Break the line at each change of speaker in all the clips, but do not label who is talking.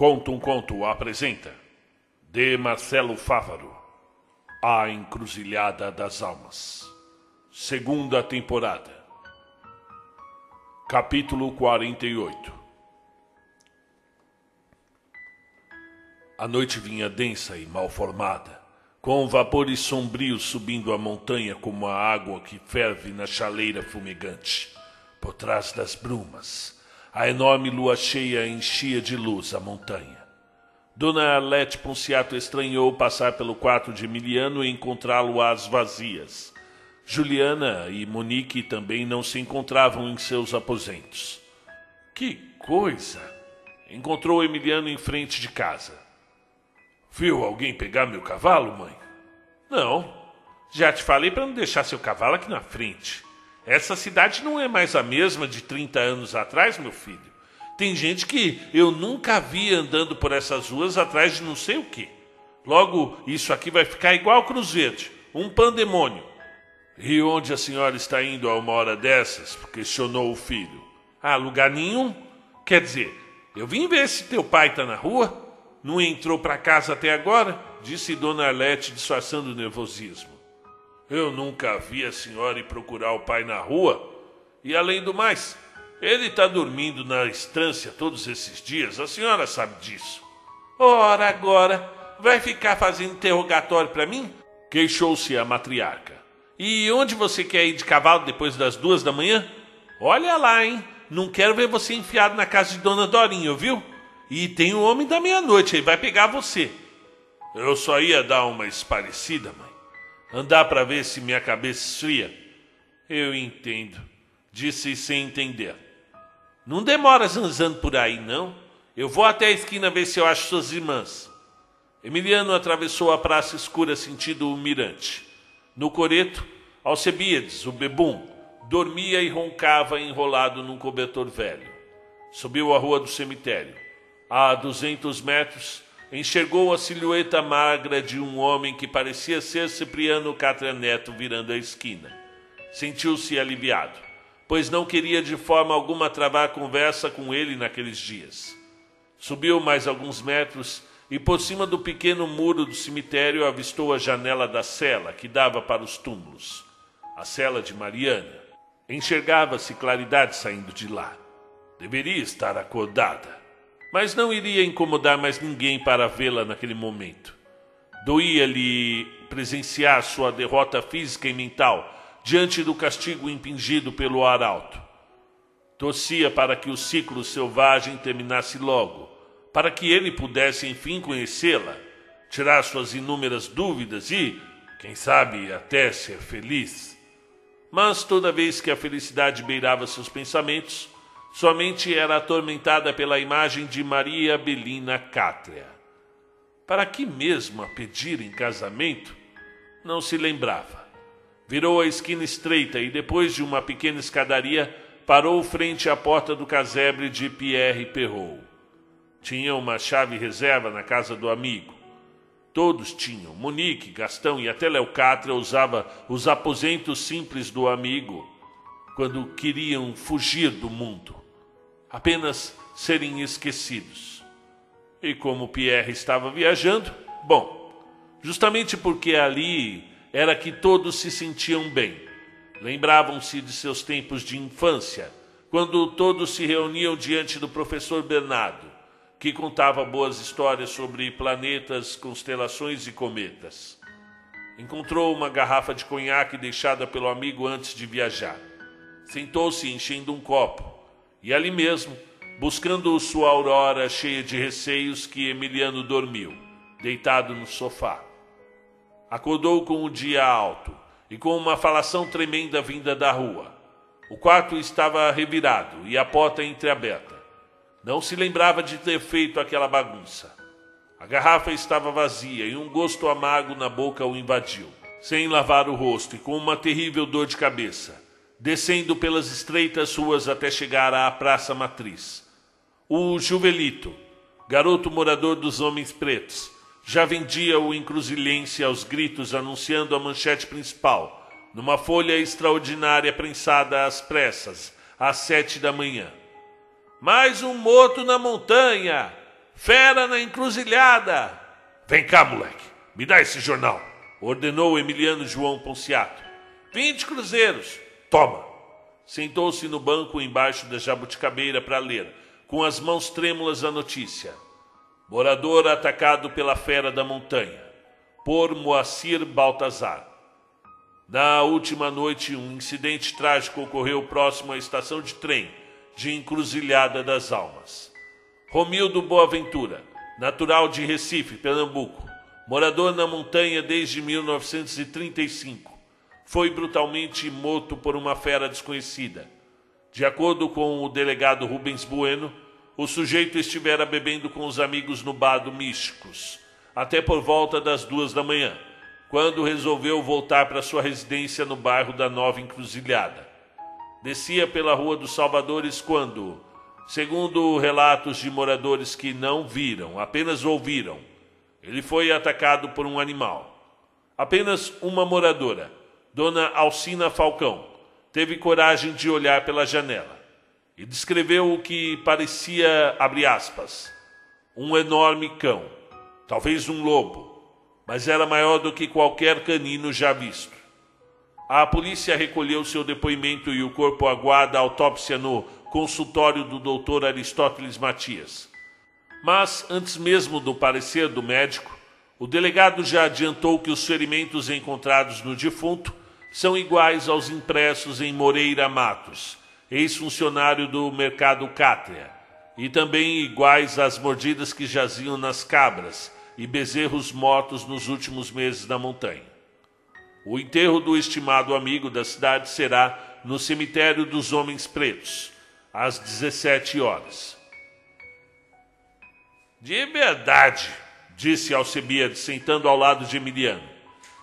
Conto um Conto apresenta de Marcelo Fávaro A Encruzilhada das Almas Segunda temporada Capítulo 48 A noite vinha densa e mal formada, com vapores sombrios subindo a montanha como a água que ferve na chaleira fumegante. Por trás das brumas, a enorme lua cheia enchia de luz a montanha. Dona Arlete Ponciato estranhou passar pelo quarto de Emiliano e encontrá-lo às vazias. Juliana e Monique também não se encontravam em seus aposentos. Que coisa! Encontrou Emiliano em frente de casa. Viu alguém pegar meu cavalo, mãe? Não. Já te falei para não deixar seu cavalo aqui na frente. Essa cidade não é mais a mesma de 30 anos atrás, meu filho. Tem gente que eu nunca vi andando por essas ruas atrás de não sei o quê. Logo, isso aqui vai ficar igual Cruz um pandemônio. E onde a senhora está indo a uma hora dessas? questionou o filho. Ah, lugar nenhum. Quer dizer, eu vim ver se teu pai está na rua. Não entrou para casa até agora? Disse Dona Arlete, disfarçando o nervosismo. Eu nunca vi a senhora ir procurar o pai na rua. E além do mais, ele está dormindo na estância todos esses dias. A senhora sabe disso. Ora, agora, vai ficar fazendo interrogatório para mim? Queixou-se a matriarca. E onde você quer ir de cavalo depois das duas da manhã? Olha lá, hein? Não quero ver você enfiado na casa de Dona Dorinha, viu? E tem o homem da meia-noite, ele vai pegar você. Eu só ia dar uma esparecida, mãe. Andar para ver se minha cabeça esfria. Eu entendo, disse sem entender. Não demora zanzando por aí, não. Eu vou até a esquina ver se eu acho suas irmãs. Emiliano atravessou a praça escura sentido o mirante. No coreto, Alcebiades, o bebum, dormia e roncava enrolado num cobertor velho. Subiu a rua do cemitério. A duzentos metros, enxergou a silhueta magra de um homem que parecia ser Cipriano Catra Neto virando a esquina. Sentiu-se aliviado, pois não queria de forma alguma travar conversa com ele naqueles dias. Subiu mais alguns metros e por cima do pequeno muro do cemitério avistou a janela da cela que dava para os túmulos. A cela de Mariana. Enxergava-se claridade saindo de lá. Deveria estar acordada mas não iria incomodar mais ninguém para vê-la naquele momento. Doía-lhe presenciar sua derrota física e mental diante do castigo impingido pelo arauto. Torcia para que o ciclo selvagem terminasse logo, para que ele pudesse enfim conhecê-la, tirar suas inúmeras dúvidas e, quem sabe, até ser feliz. Mas toda vez que a felicidade beirava seus pensamentos, somente era atormentada pela imagem de Maria Belina Cátria. Para que mesmo a pedir em casamento? Não se lembrava. Virou a esquina estreita e, depois de uma pequena escadaria, parou frente à porta do casebre de Pierre Perrault. Tinha uma chave reserva na casa do amigo. Todos tinham. Monique, Gastão e até Leocátia usava os aposentos simples do amigo quando queriam fugir do mundo apenas serem esquecidos. E como Pierre estava viajando, bom, justamente porque ali era que todos se sentiam bem. Lembravam-se de seus tempos de infância, quando todos se reuniam diante do professor Bernardo, que contava boas histórias sobre planetas, constelações e cometas. Encontrou uma garrafa de conhaque deixada pelo amigo antes de viajar. Sentou-se enchendo um copo e ali mesmo, buscando sua aurora cheia de receios, que Emiliano dormiu, deitado no sofá. Acordou com o dia alto e com uma falação tremenda vinda da rua. O quarto estava revirado e a porta entreaberta. Não se lembrava de ter feito aquela bagunça. A garrafa estava vazia e um gosto amargo na boca o invadiu. Sem lavar o rosto e com uma terrível dor de cabeça, descendo pelas estreitas ruas até chegar à Praça Matriz. O Juvelito, garoto morador dos Homens Pretos, já vendia o encruzilhense aos gritos anunciando a manchete principal, numa folha extraordinária prensada às pressas, às sete da manhã. Mais um morto na montanha! Fera na encruzilhada! Vem cá, moleque, me dá esse jornal, ordenou Emiliano João Ponciato. Vinte cruzeiros, toma. Sentou-se no banco embaixo da jabuticabeira para ler, com as mãos trêmulas a notícia. Morador atacado pela fera da montanha, por Moacir Baltazar. Na última noite, um incidente trágico ocorreu próximo à estação de trem de Encruzilhada das Almas. Romildo Boaventura, natural de Recife, Pernambuco, morador na montanha desde 1935, foi brutalmente morto por uma fera desconhecida. De acordo com o delegado Rubens Bueno, o sujeito estivera bebendo com os amigos no bar do Místicos, até por volta das duas da manhã quando resolveu voltar para sua residência no bairro da Nova Encruzilhada. Descia pela Rua dos Salvadores quando, segundo relatos de moradores que não viram, apenas ouviram, ele foi atacado por um animal. Apenas uma moradora, Dona Alcina Falcão, teve coragem de olhar pela janela e descreveu o que parecia, abre aspas, um enorme cão, talvez um lobo, mas era maior do que qualquer canino já visto. A polícia recolheu seu depoimento e o corpo aguarda a autópsia no consultório do Dr. Aristóteles Matias. Mas, antes mesmo do parecer do médico, o delegado já adiantou que os ferimentos encontrados no defunto são iguais aos impressos em Moreira Matos, ex-funcionário do mercado Cátria, e também iguais às mordidas que jaziam nas cabras e bezerros mortos nos últimos meses na montanha. O enterro do estimado amigo da cidade será no cemitério dos Homens Pretos, às 17 horas. De verdade, disse Alcebiades, sentando ao lado de Emiliano.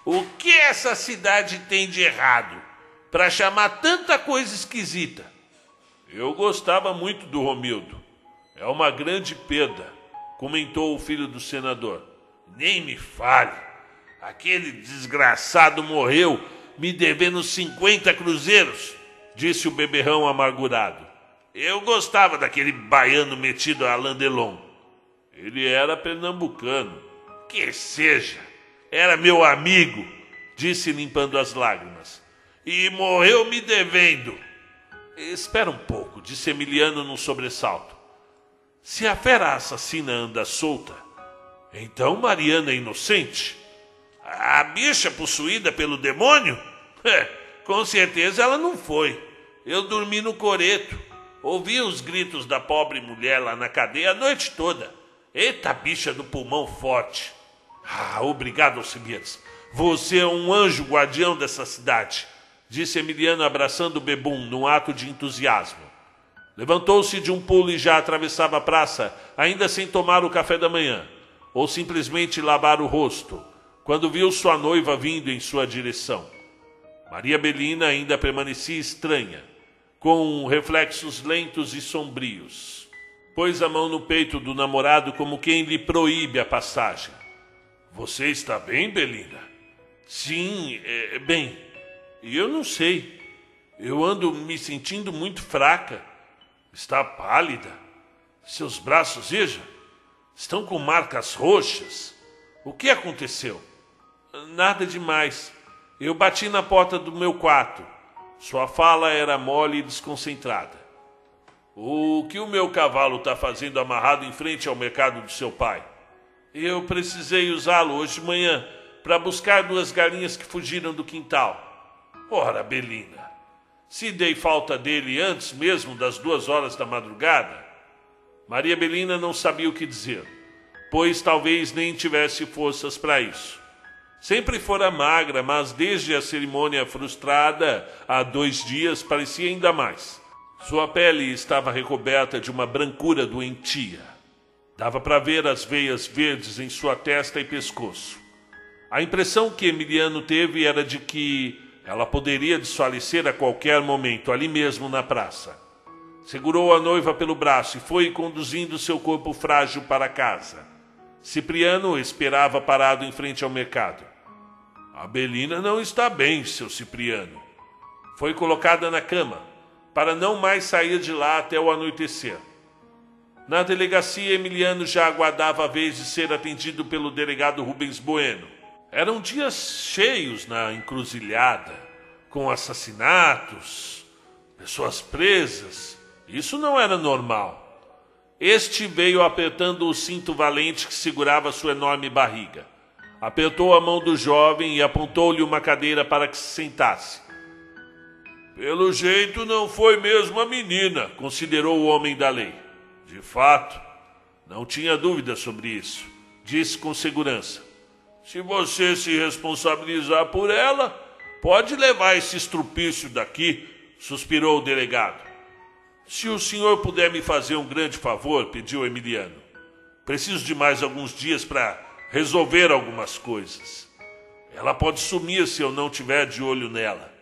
O que essa cidade tem de errado para chamar tanta coisa esquisita? Eu gostava muito do Romildo. É uma grande perda comentou o filho do senador. Nem me fale. Aquele desgraçado morreu me devendo 50 cruzeiros, disse o beberrão amargurado. Eu gostava daquele baiano metido a Landelon. Ele era pernambucano. Que seja, era meu amigo, disse limpando as lágrimas. E morreu me devendo. Espera um pouco, disse Emiliano num sobressalto. Se a fera assassina anda solta, então Mariana é inocente? A bicha possuída pelo demônio? É, com certeza ela não foi. Eu dormi no coreto. Ouvi os gritos da pobre mulher lá na cadeia a noite toda. Eita bicha do pulmão forte. Ah, obrigado, Alcibiades. Você é um anjo guardião dessa cidade, disse Emiliano abraçando bebum num ato de entusiasmo. Levantou-se de um pulo e já atravessava a praça, ainda sem tomar o café da manhã, ou simplesmente lavar o rosto, quando viu sua noiva vindo em sua direção. Maria Belina ainda permanecia estranha, com reflexos lentos e sombrios. Pôs a mão no peito do namorado como quem lhe proíbe a passagem. Você está bem, Belina? Sim, é, bem. E eu não sei. Eu ando me sentindo muito fraca. Está pálida. Seus braços, veja, estão com marcas roxas. O que aconteceu? Nada demais. Eu bati na porta do meu quarto. Sua fala era mole e desconcentrada. O que o meu cavalo está fazendo amarrado em frente ao mercado do seu pai? Eu precisei usá-lo hoje de manhã para buscar duas galinhas que fugiram do quintal. Ora, Belina, se dei falta dele antes mesmo das duas horas da madrugada? Maria Belina não sabia o que dizer, pois talvez nem tivesse forças para isso. Sempre fora magra, mas desde a cerimônia frustrada há dois dias parecia ainda mais. Sua pele estava recoberta de uma brancura doentia. Dava para ver as veias verdes em sua testa e pescoço. A impressão que Emiliano teve era de que ela poderia desfalecer a qualquer momento, ali mesmo na praça. Segurou a noiva pelo braço e foi conduzindo seu corpo frágil para casa. Cipriano esperava parado em frente ao mercado. A Belina não está bem, seu Cipriano. Foi colocada na cama, para não mais sair de lá até o anoitecer. Na delegacia, Emiliano já aguardava a vez de ser atendido pelo delegado Rubens Bueno. Eram dias cheios na encruzilhada, com assassinatos, pessoas presas. Isso não era normal. Este veio apertando o cinto valente que segurava sua enorme barriga. Apertou a mão do jovem e apontou-lhe uma cadeira para que se sentasse. Pelo jeito não foi mesmo a menina, considerou o homem da lei. De fato, não tinha dúvida sobre isso. Disse com segurança: Se você se responsabilizar por ela, pode levar esse estrupício daqui, suspirou o delegado. Se o senhor puder me fazer um grande favor, pediu Emiliano. Preciso de mais alguns dias para resolver algumas coisas. Ela pode sumir se eu não tiver de olho nela.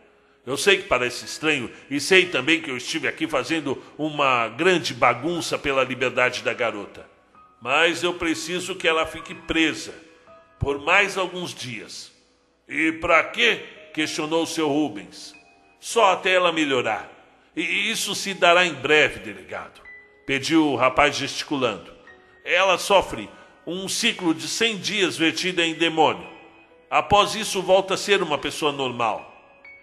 Eu sei que parece estranho e sei também que eu estive aqui fazendo uma grande bagunça pela liberdade da garota. Mas eu preciso que ela fique presa por mais alguns dias. E para quê? questionou o seu Rubens. Só até ela melhorar. E isso se dará em breve, delegado, pediu o rapaz gesticulando. Ela sofre um ciclo de cem dias vertida em demônio. Após isso, volta a ser uma pessoa normal.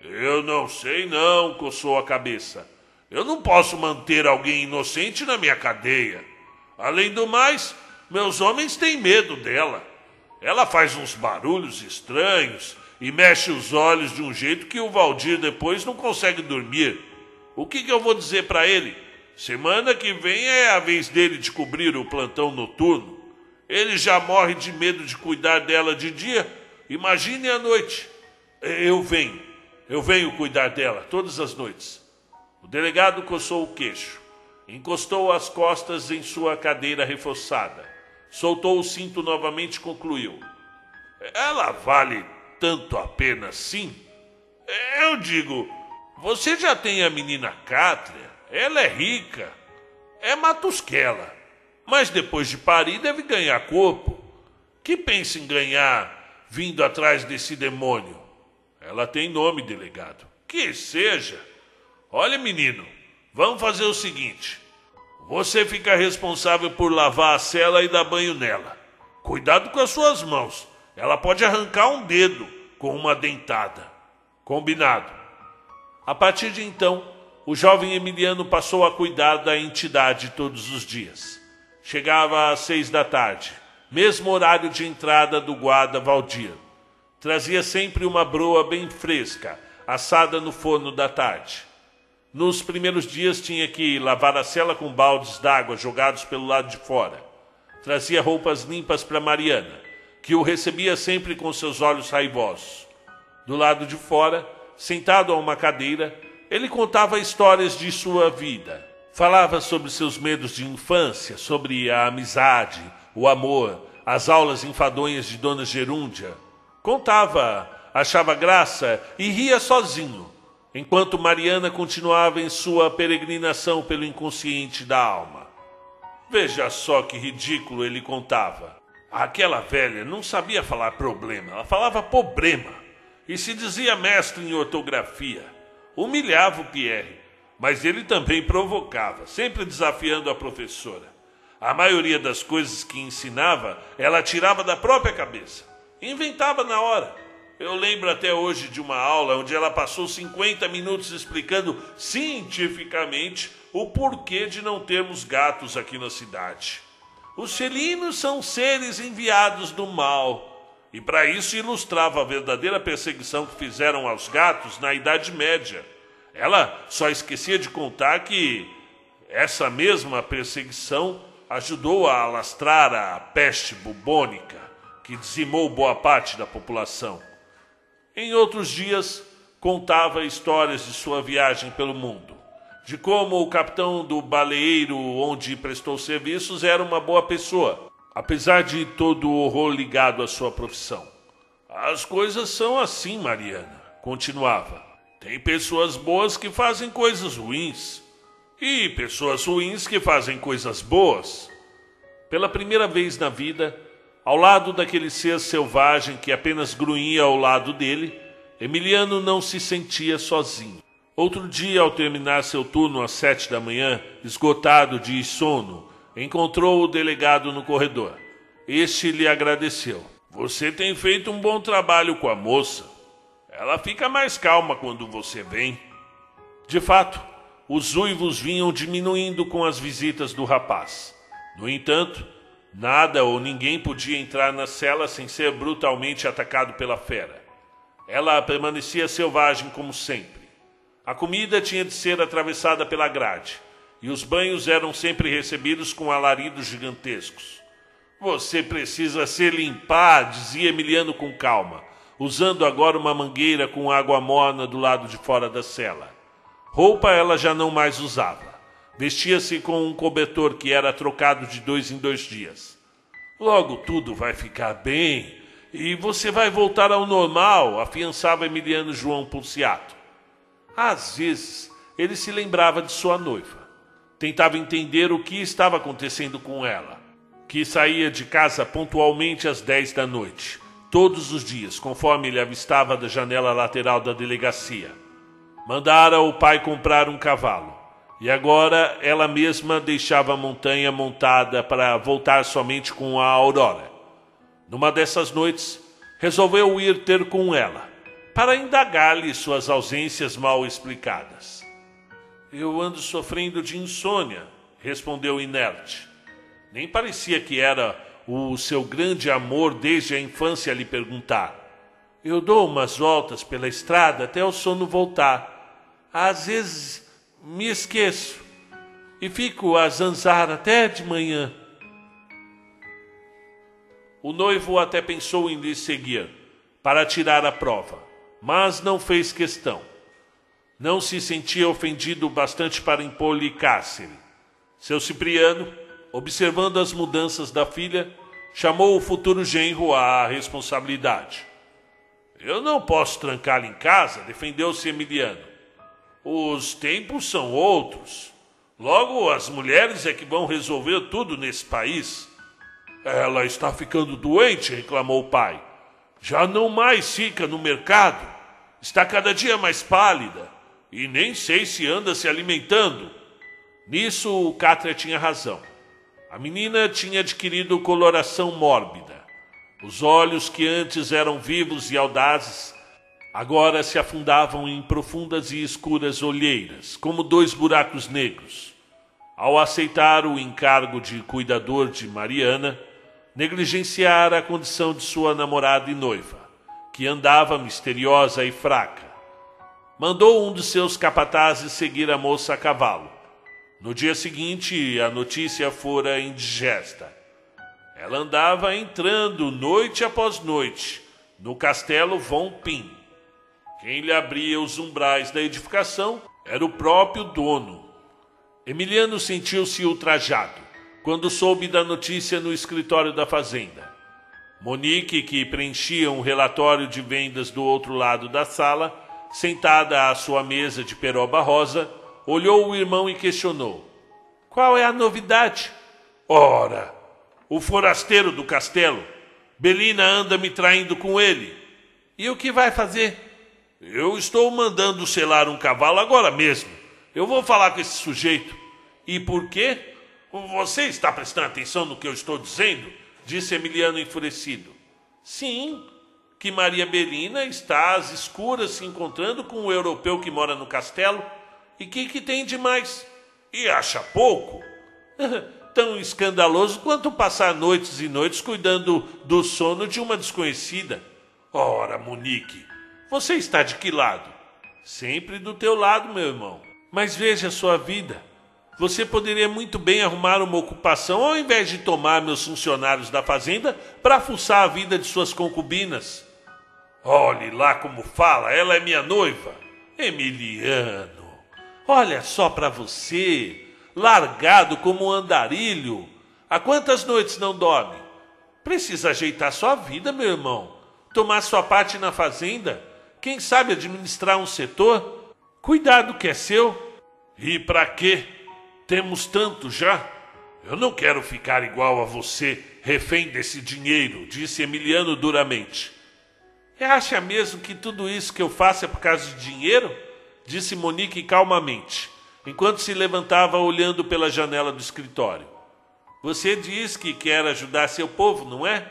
Eu não sei, não, coçou a cabeça. Eu não posso manter alguém inocente na minha cadeia. Além do mais, meus homens têm medo dela. Ela faz uns barulhos estranhos e mexe os olhos de um jeito que o Valdir depois não consegue dormir. O que, que eu vou dizer para ele? Semana que vem é a vez dele de cobrir o plantão noturno. Ele já morre de medo de cuidar dela de dia. Imagine à noite. Eu venho. Eu venho cuidar dela todas as noites. O delegado coçou o queixo, encostou as costas em sua cadeira reforçada, soltou o cinto novamente e concluiu: Ela vale tanto a pena assim? Eu digo, você já tem a menina Cátria, ela é rica, é matusquela, mas depois de parir deve ganhar corpo. Que pensa em ganhar vindo atrás desse demônio? Ela tem nome, delegado. Que seja. Olha, menino, vamos fazer o seguinte: você fica responsável por lavar a cela e dar banho nela. Cuidado com as suas mãos. Ela pode arrancar um dedo com uma dentada. Combinado. A partir de então, o jovem Emiliano passou a cuidar da entidade todos os dias. Chegava às seis da tarde, mesmo horário de entrada do guarda Valdir. Trazia sempre uma broa bem fresca, assada no forno da tarde. Nos primeiros dias tinha que lavar a cela com baldes d'água jogados pelo lado de fora. Trazia roupas limpas para Mariana, que o recebia sempre com seus olhos raivosos. Do lado de fora, sentado a uma cadeira, ele contava histórias de sua vida. Falava sobre seus medos de infância, sobre a amizade, o amor, as aulas enfadonhas de Dona Gerúndia, Contava, achava graça e ria sozinho, enquanto Mariana continuava em sua peregrinação pelo inconsciente da alma. Veja só que ridículo ele contava. Aquela velha não sabia falar problema, ela falava problema e se dizia mestre em ortografia. Humilhava o Pierre, mas ele também provocava, sempre desafiando a professora. A maioria das coisas que ensinava, ela tirava da própria cabeça. Inventava na hora. Eu lembro até hoje de uma aula onde ela passou 50 minutos explicando cientificamente o porquê de não termos gatos aqui na cidade. Os felinos são seres enviados do mal. E para isso ilustrava a verdadeira perseguição que fizeram aos gatos na Idade Média. Ela só esquecia de contar que essa mesma perseguição ajudou a alastrar a peste bubônica que dizimou boa parte da população. Em outros dias, contava histórias de sua viagem pelo mundo, de como o capitão do baleeiro onde prestou serviços era uma boa pessoa, apesar de todo o horror ligado à sua profissão. As coisas são assim, Mariana, continuava. Tem pessoas boas que fazem coisas ruins e pessoas ruins que fazem coisas boas. Pela primeira vez na vida, ao lado daquele ser selvagem que apenas grunhia ao lado dele, Emiliano não se sentia sozinho. Outro dia, ao terminar seu turno às sete da manhã, esgotado de sono, encontrou o delegado no corredor. Este lhe agradeceu. Você tem feito um bom trabalho com a moça. Ela fica mais calma quando você vem. De fato, os uivos vinham diminuindo com as visitas do rapaz. No entanto, nada ou ninguém podia entrar na cela sem ser brutalmente atacado pela fera. Ela permanecia selvagem como sempre. A comida tinha de ser atravessada pela grade, e os banhos eram sempre recebidos com alaridos gigantescos. Você precisa se limpar, dizia Emiliano com calma, usando agora uma mangueira com água morna do lado de fora da cela. Roupa ela já não mais usava. Vestia-se com um cobertor que era trocado de dois em dois dias. Logo tudo vai ficar bem e você vai voltar ao normal, afiançava Emiliano João Pulciato. Às vezes, ele se lembrava de sua noiva. Tentava entender o que estava acontecendo com ela que saía de casa pontualmente às 10 da noite, todos os dias, conforme ele avistava da janela lateral da delegacia. Mandara o pai comprar um cavalo, e agora ela mesma deixava a montanha montada para voltar somente com a Aurora. Numa dessas noites, resolveu ir ter com ela, para indagar-lhe suas ausências mal explicadas. Eu ando sofrendo de insônia, respondeu inerte. Nem parecia que era o seu grande amor desde a infância lhe perguntar. Eu dou umas voltas pela estrada até o sono voltar. Às vezes me esqueço e fico a zanzar até de manhã. O noivo até pensou em lhe seguir para tirar a prova, mas não fez questão. Não se sentia ofendido bastante para impor-lhe cárcere. Seu Cipriano observando as mudanças da filha, chamou o futuro genro à responsabilidade. Eu não posso trancá-la em casa, defendeu-se Emiliano. Os tempos são outros. Logo, as mulheres é que vão resolver tudo nesse país. Ela está ficando doente, reclamou o pai. Já não mais fica no mercado. Está cada dia mais pálida. E nem sei se anda se alimentando. Nisso, o Cátria tinha razão. A menina tinha adquirido coloração mórbida. Os olhos que antes eram vivos e audazes, agora se afundavam em profundas e escuras olheiras, como dois buracos negros. Ao aceitar o encargo de cuidador de Mariana, negligenciara a condição de sua namorada e noiva, que andava misteriosa e fraca. Mandou um de seus capatazes seguir a moça a cavalo no dia seguinte, a notícia fora indigesta. Ela andava entrando noite após noite no castelo Von Pin. Quem lhe abria os umbrais da edificação era o próprio dono. Emiliano sentiu-se ultrajado quando soube da notícia no escritório da fazenda. Monique, que preenchia um relatório de vendas do outro lado da sala, sentada à sua mesa de peroba rosa, olhou o irmão e questionou: Qual é a novidade? Ora, o forasteiro do castelo. Belina anda me traindo com ele. E o que vai fazer? Eu estou mandando selar um cavalo agora mesmo. Eu vou falar com esse sujeito. E por quê? Você está prestando atenção no que eu estou dizendo? Disse Emiliano enfurecido. Sim, que Maria Belina está às escuras se encontrando com o europeu que mora no castelo e que que tem de mais? E acha pouco? Tão escandaloso quanto passar noites e noites cuidando do sono de uma desconhecida. Ora, Monique, você está de que lado? Sempre do teu lado, meu irmão. Mas veja a sua vida. Você poderia muito bem arrumar uma ocupação ao invés de tomar meus funcionários da fazenda para fuçar a vida de suas concubinas. Olhe lá como fala, ela é minha noiva. Emiliano. Olha só para você, largado como um andarilho. Há quantas noites não dorme? Precisa ajeitar sua vida, meu irmão. Tomar sua parte na fazenda. Quem sabe administrar um setor? Cuidar do que é seu. E para quê? Temos tanto já. Eu não quero ficar igual a você, refém desse dinheiro, disse Emiliano duramente. E acha mesmo que tudo isso que eu faço é por causa de dinheiro? disse Monique calmamente, enquanto se levantava olhando pela janela do escritório. Você diz que quer ajudar seu povo, não é?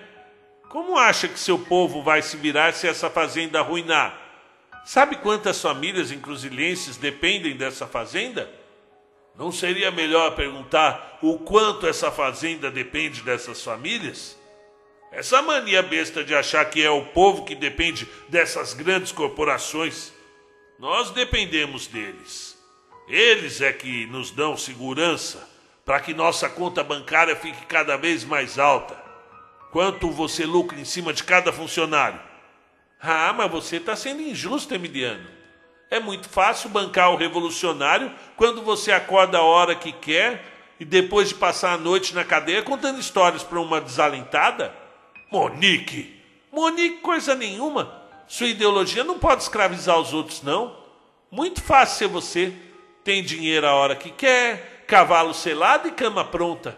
Como acha que seu povo vai se virar se essa fazenda arruinar? Sabe quantas famílias encruzilhenses dependem dessa fazenda? Não seria melhor perguntar o quanto essa fazenda depende dessas famílias? Essa mania besta de achar que é o povo que depende dessas grandes corporações. Nós dependemos deles. Eles é que nos dão segurança para que nossa conta bancária fique cada vez mais alta. Quanto você lucra em cima de cada funcionário? Ah, mas você está sendo injusto, Emiliano. É muito fácil bancar o revolucionário quando você acorda a hora que quer e depois de passar a noite na cadeia contando histórias para uma desalentada? Monique! Monique, coisa nenhuma. Sua ideologia não pode escravizar os outros, não. Muito fácil ser você. Tem dinheiro a hora que quer, cavalo selado e cama pronta.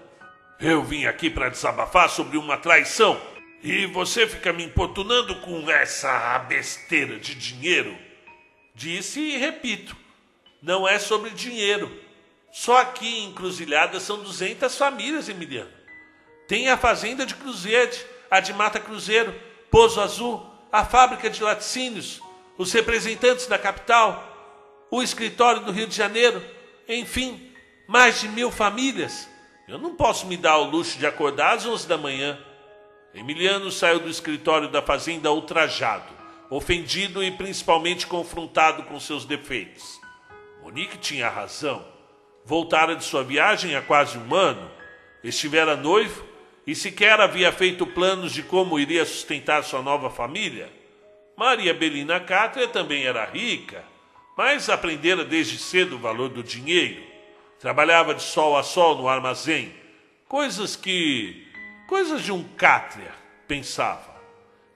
Eu vim aqui para desabafar sobre uma traição e você fica me importunando com essa besteira de dinheiro. Disse e repito: não é sobre dinheiro. Só aqui em Cruzilhada são 200 famílias, Emiliano. Tem a fazenda de Cruzeiro, a de Mata Cruzeiro, Pouso Azul, a fábrica de laticínios, os representantes da capital, o escritório do Rio de Janeiro, enfim, mais de mil famílias. Eu não posso me dar ao luxo de acordar às 11 da manhã. Emiliano saiu do escritório da fazenda ultrajado, ofendido e principalmente confrontado com seus defeitos. Monique tinha razão. Voltara de sua viagem há quase um ano, estivera noivo e sequer havia feito planos de como iria sustentar sua nova família. Maria Belina Cátria também era rica, mas aprendera desde cedo o valor do dinheiro. Trabalhava de sol a sol no armazém, coisas que. coisas de um cátria, pensava.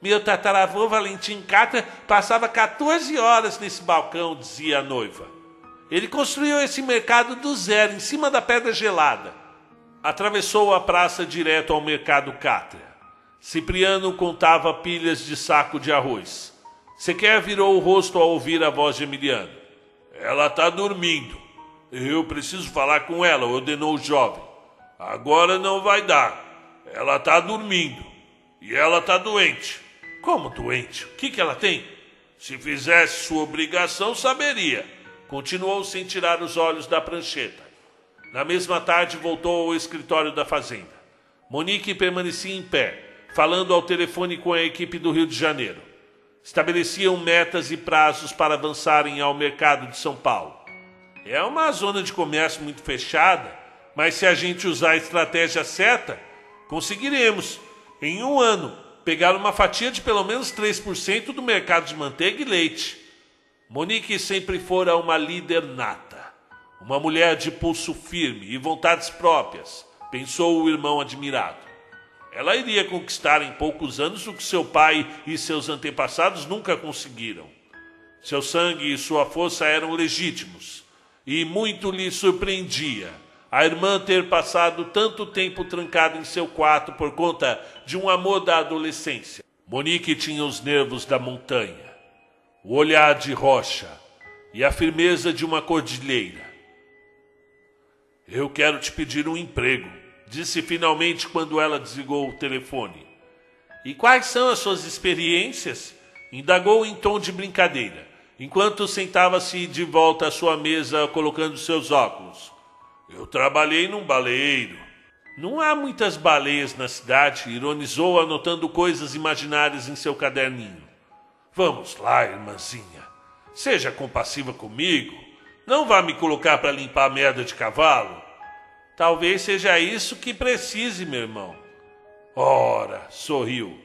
Meu tataravô Valentim Cátria passava 14 horas nesse balcão, dizia a noiva. Ele construiu esse mercado do zero, em cima da pedra gelada. Atravessou a praça direto ao mercado Cátria. Cipriano contava pilhas de saco de arroz. Sequer virou o rosto ao ouvir a voz de Emiliano. Ela está dormindo. Eu preciso falar com ela, ordenou o jovem. Agora não vai dar. Ela está dormindo. E ela está doente. Como doente? O que, que ela tem? Se fizesse sua obrigação, saberia. Continuou sem tirar os olhos da prancheta. Na mesma tarde, voltou ao escritório da fazenda. Monique permanecia em pé, falando ao telefone com a equipe do Rio de Janeiro estabeleciam metas e prazos para avançarem ao mercado de São Paulo. É uma zona de comércio muito fechada, mas se a gente usar a estratégia certa, conseguiremos, em um ano, pegar uma fatia de pelo menos 3% do mercado de manteiga e leite. Monique sempre fora uma líder nata, uma mulher de pulso firme e vontades próprias, pensou o irmão admirado. Ela iria conquistar em poucos anos o que seu pai e seus antepassados nunca conseguiram. Seu sangue e sua força eram legítimos, e muito lhe surpreendia a irmã ter passado tanto tempo trancada em seu quarto por conta de um amor da adolescência. Monique tinha os nervos da montanha, o olhar de rocha e a firmeza de uma cordilheira. Eu quero te pedir um emprego, disse finalmente quando ela desligou o telefone. E quais são as suas experiências? indagou em tom de brincadeira, enquanto sentava-se de volta à sua mesa colocando seus óculos. Eu trabalhei num baleeiro. Não há muitas baleias na cidade, ironizou, anotando coisas imaginárias em seu caderninho. Vamos lá, irmãzinha. Seja compassiva comigo. Não vá me colocar para limpar a merda de cavalo. Talvez seja isso que precise, meu irmão. Ora, sorriu.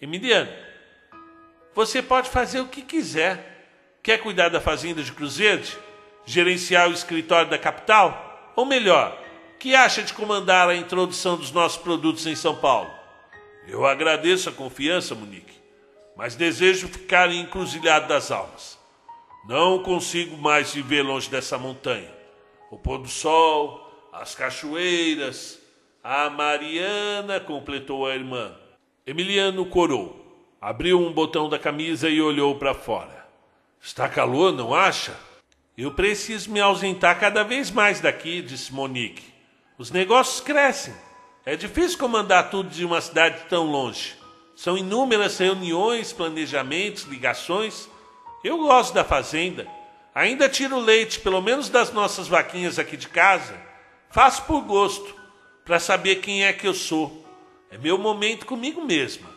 Emiliano, você pode fazer o que quiser. Quer cuidar da fazenda de Cruzeiro? Gerenciar o escritório da capital? Ou melhor, que acha de comandar a introdução dos nossos produtos em São Paulo? Eu agradeço a confiança, Monique, mas desejo ficar em encruzilhado das almas. Não consigo mais viver longe dessa montanha. O pôr do sol, as cachoeiras. A Mariana, completou a irmã. Emiliano corou, abriu um botão da camisa e olhou para fora. Está calor, não acha? Eu preciso me ausentar cada vez mais daqui, disse Monique. Os negócios crescem. É difícil comandar tudo de uma cidade tão longe. São inúmeras reuniões, planejamentos, ligações. Eu gosto da fazenda. Ainda tiro leite, pelo menos das nossas vaquinhas aqui de casa. Faço por gosto, para saber quem é que eu sou. É meu momento comigo mesma.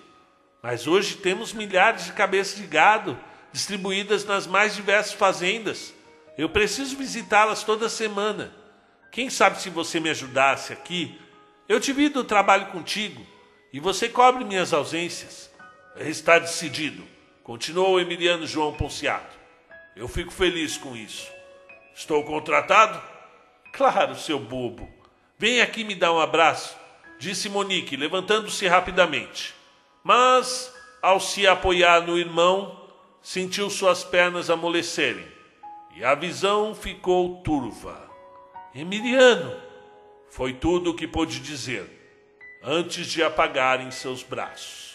Mas hoje temos milhares de cabeças de gado distribuídas nas mais diversas fazendas. Eu preciso visitá-las toda semana. Quem sabe se você me ajudasse aqui, eu divido o trabalho contigo e você cobre minhas ausências. Está decidido, continuou Emiliano João Ponciato. Eu fico feliz com isso. Estou contratado? Claro, seu bobo. Vem aqui me dar um abraço, disse Monique, levantando-se rapidamente. Mas, ao se apoiar no irmão, sentiu suas pernas amolecerem e a visão ficou turva. Emiliano, foi tudo o que pôde dizer antes de apagarem seus braços.